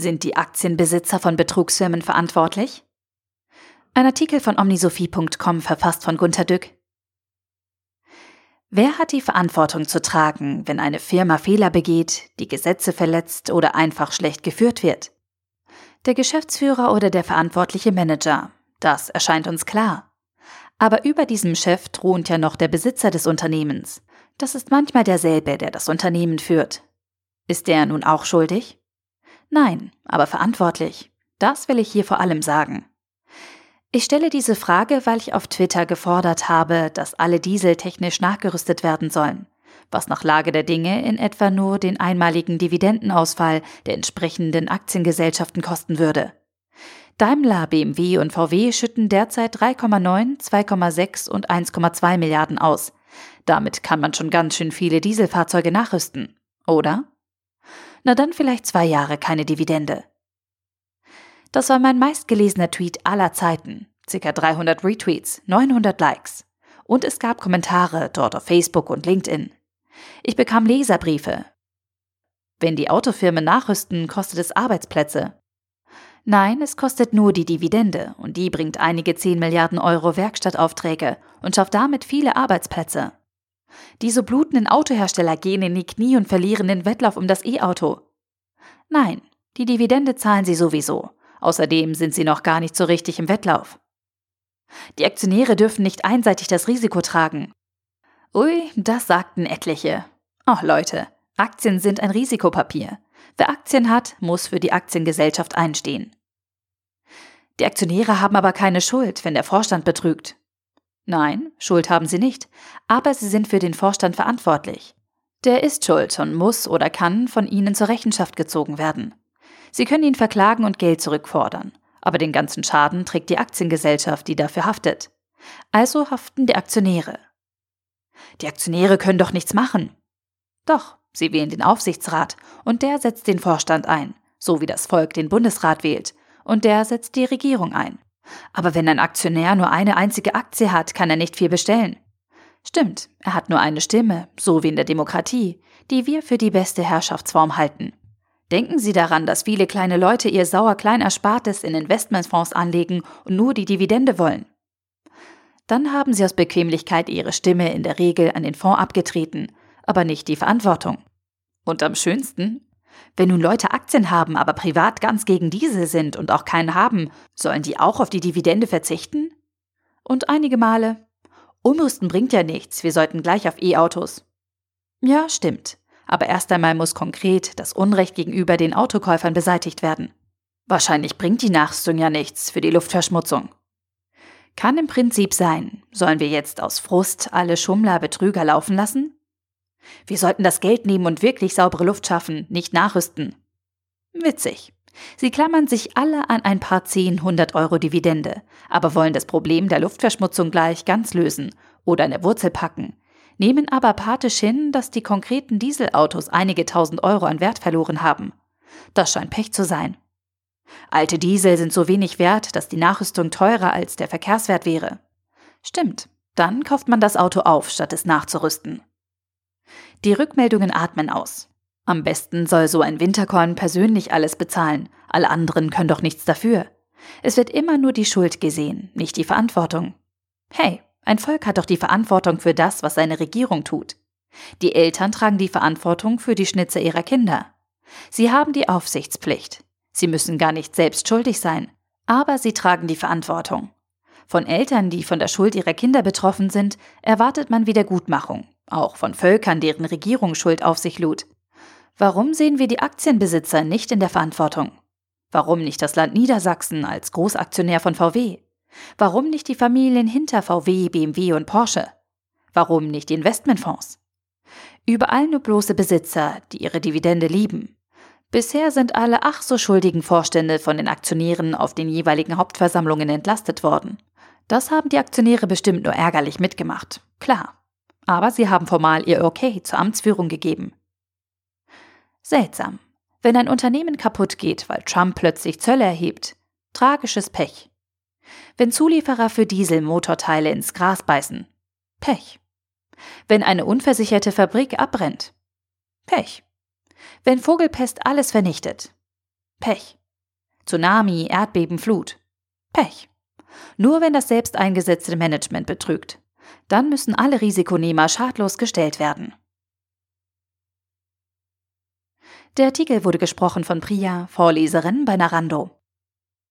Sind die Aktienbesitzer von Betrugsfirmen verantwortlich? Ein Artikel von omnisophie.com verfasst von Gunter Dück. Wer hat die Verantwortung zu tragen, wenn eine Firma Fehler begeht, die Gesetze verletzt oder einfach schlecht geführt wird? Der Geschäftsführer oder der verantwortliche Manager, das erscheint uns klar. Aber über diesem Chef thront ja noch der Besitzer des Unternehmens. Das ist manchmal derselbe, der das Unternehmen führt. Ist der nun auch schuldig? Nein, aber verantwortlich. Das will ich hier vor allem sagen. Ich stelle diese Frage, weil ich auf Twitter gefordert habe, dass alle Diesel technisch nachgerüstet werden sollen, was nach Lage der Dinge in etwa nur den einmaligen Dividendenausfall der entsprechenden Aktiengesellschaften kosten würde. Daimler, BMW und VW schütten derzeit 3,9, 2,6 und 1,2 Milliarden aus. Damit kann man schon ganz schön viele Dieselfahrzeuge nachrüsten, oder? Na dann vielleicht zwei Jahre keine Dividende. Das war mein meistgelesener Tweet aller Zeiten. Circa 300 Retweets, 900 Likes. Und es gab Kommentare dort auf Facebook und LinkedIn. Ich bekam Leserbriefe. Wenn die Autofirmen nachrüsten, kostet es Arbeitsplätze. Nein, es kostet nur die Dividende und die bringt einige 10 Milliarden Euro Werkstattaufträge und schafft damit viele Arbeitsplätze. Diese blutenden Autohersteller gehen in die Knie und verlieren den Wettlauf um das E-Auto. Nein, die Dividende zahlen sie sowieso. Außerdem sind sie noch gar nicht so richtig im Wettlauf. Die Aktionäre dürfen nicht einseitig das Risiko tragen. Ui, das sagten etliche. Oh Leute, Aktien sind ein Risikopapier. Wer Aktien hat, muss für die Aktiengesellschaft einstehen. Die Aktionäre haben aber keine Schuld, wenn der Vorstand betrügt. Nein, Schuld haben sie nicht, aber sie sind für den Vorstand verantwortlich. Der ist schuld und muss oder kann von ihnen zur Rechenschaft gezogen werden. Sie können ihn verklagen und Geld zurückfordern, aber den ganzen Schaden trägt die Aktiengesellschaft, die dafür haftet. Also haften die Aktionäre. Die Aktionäre können doch nichts machen. Doch, sie wählen den Aufsichtsrat und der setzt den Vorstand ein, so wie das Volk den Bundesrat wählt, und der setzt die Regierung ein. Aber wenn ein Aktionär nur eine einzige Aktie hat, kann er nicht viel bestellen. Stimmt, er hat nur eine Stimme, so wie in der Demokratie, die wir für die beste Herrschaftsform halten. Denken Sie daran, dass viele kleine Leute ihr sauer klein Erspartes in Investmentfonds anlegen und nur die Dividende wollen. Dann haben Sie aus Bequemlichkeit Ihre Stimme in der Regel an den Fonds abgetreten, aber nicht die Verantwortung. Und am schönsten, wenn nun Leute Aktien haben, aber privat ganz gegen diese sind und auch keinen haben, sollen die auch auf die Dividende verzichten? Und einige Male, Umrüsten bringt ja nichts, wir sollten gleich auf E-Autos. Ja, stimmt. Aber erst einmal muss konkret das Unrecht gegenüber den Autokäufern beseitigt werden. Wahrscheinlich bringt die Nachrüstung ja nichts für die Luftverschmutzung. Kann im Prinzip sein, sollen wir jetzt aus Frust alle Schummler, Betrüger laufen lassen? Wir sollten das Geld nehmen und wirklich saubere Luft schaffen, nicht nachrüsten. Witzig. Sie klammern sich alle an ein paar 10, 100 Euro Dividende, aber wollen das Problem der Luftverschmutzung gleich ganz lösen oder in der Wurzel packen, nehmen aber apathisch hin, dass die konkreten Dieselautos einige tausend Euro an Wert verloren haben. Das scheint Pech zu sein. Alte Diesel sind so wenig wert, dass die Nachrüstung teurer als der Verkehrswert wäre. Stimmt, dann kauft man das Auto auf, statt es nachzurüsten. Die Rückmeldungen atmen aus. Am besten soll so ein Winterkorn persönlich alles bezahlen, alle anderen können doch nichts dafür. Es wird immer nur die Schuld gesehen, nicht die Verantwortung. Hey, ein Volk hat doch die Verantwortung für das, was seine Regierung tut. Die Eltern tragen die Verantwortung für die Schnitze ihrer Kinder. Sie haben die Aufsichtspflicht. Sie müssen gar nicht selbst schuldig sein, aber sie tragen die Verantwortung. Von Eltern, die von der Schuld ihrer Kinder betroffen sind, erwartet man Wiedergutmachung auch von Völkern, deren Regierung Schuld auf sich lud. Warum sehen wir die Aktienbesitzer nicht in der Verantwortung? Warum nicht das Land Niedersachsen als Großaktionär von VW? Warum nicht die Familien hinter VW, BMW und Porsche? Warum nicht die Investmentfonds? Überall nur bloße Besitzer, die ihre Dividende lieben. Bisher sind alle ach so schuldigen Vorstände von den Aktionären auf den jeweiligen Hauptversammlungen entlastet worden. Das haben die Aktionäre bestimmt nur ärgerlich mitgemacht. Klar aber sie haben formal ihr Okay zur Amtsführung gegeben. Seltsam. Wenn ein Unternehmen kaputt geht, weil Trump plötzlich Zölle erhebt, tragisches Pech. Wenn Zulieferer für Dieselmotorteile ins Gras beißen, Pech. Wenn eine unversicherte Fabrik abbrennt, Pech. Wenn Vogelpest alles vernichtet, Pech. Tsunami, Erdbeben, Flut. Pech. Nur wenn das selbst eingesetzte Management betrügt. Dann müssen alle Risikonehmer schadlos gestellt werden. Der Artikel wurde gesprochen von Priya, Vorleserin bei Narando.